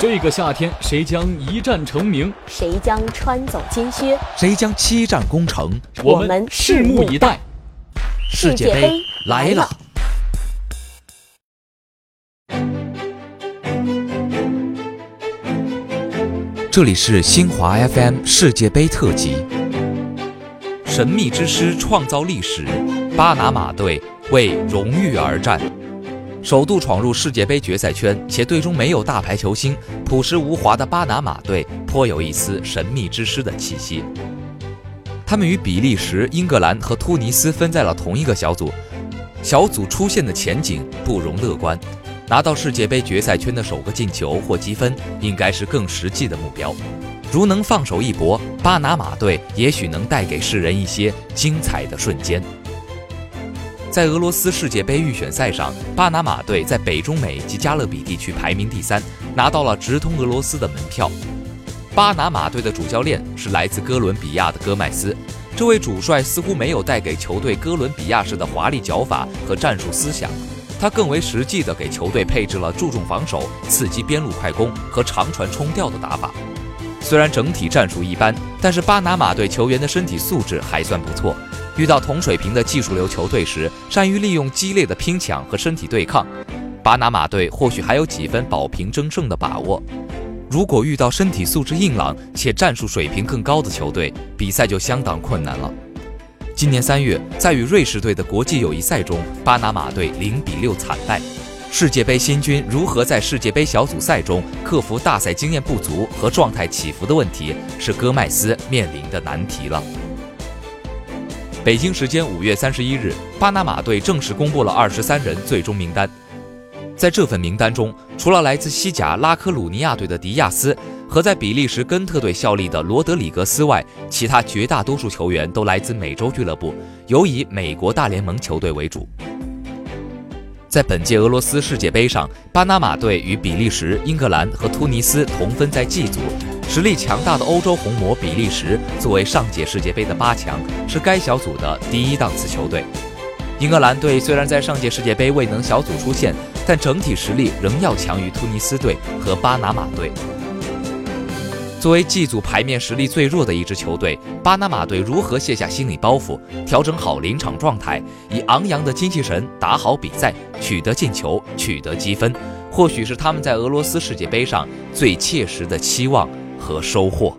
这个夏天，谁将一战成名？谁将穿走金靴？谁将七战攻城？我们拭目以待。世界杯来了！这里是新华 FM 世界杯特辑。神秘之师创造历史，巴拿马队为荣誉而战。首度闯入世界杯决赛圈，且队中没有大牌球星，朴实无华的巴拿马队颇有一丝神秘之师的气息。他们与比利时、英格兰和突尼斯分在了同一个小组，小组出线的前景不容乐观。拿到世界杯决赛圈的首个进球或积分，应该是更实际的目标。如能放手一搏，巴拿马队也许能带给世人一些精彩的瞬间。在俄罗斯世界杯预选赛上，巴拿马队在北中美及加勒比地区排名第三，拿到了直通俄罗斯的门票。巴拿马队的主教练是来自哥伦比亚的戈麦斯，这位主帅似乎没有带给球队哥伦比亚式的华丽脚法和战术思想，他更为实际的给球队配置了注重防守、刺激边路快攻和长传冲吊的打法。虽然整体战术一般，但是巴拿马队球员的身体素质还算不错。遇到同水平的技术流球队时，善于利用激烈的拼抢和身体对抗。巴拿马队或许还有几分保平争胜的把握。如果遇到身体素质硬朗且战术水平更高的球队，比赛就相当困难了。今年三月，在与瑞士队的国际友谊赛中，巴拿马队零比六惨败。世界杯新军如何在世界杯小组赛中克服大赛经验不足和状态起伏的问题，是戈麦斯面临的难题了。北京时间五月三十一日，巴拿马队正式公布了二十三人最终名单。在这份名单中，除了来自西甲拉科鲁尼亚队的迪亚斯和在比利时根特队效力的罗德里格斯外，其他绝大多数球员都来自美洲俱乐部，尤以美国大联盟球队为主。在本届俄罗斯世界杯上，巴拿马队与比利时、英格兰和突尼斯同分在 G 组。实力强大的欧洲红魔比利时作为上届世界杯的八强，是该小组的第一档次球队。英格兰队虽然在上届世界杯未能小组出线，但整体实力仍要强于突尼斯队和巴拿马队。作为 G 组排面实力最弱的一支球队，巴拿马队如何卸下心理包袱，调整好临场状态，以昂扬的精气神打好比赛，取得进球，取得积分，或许是他们在俄罗斯世界杯上最切实的期望和收获。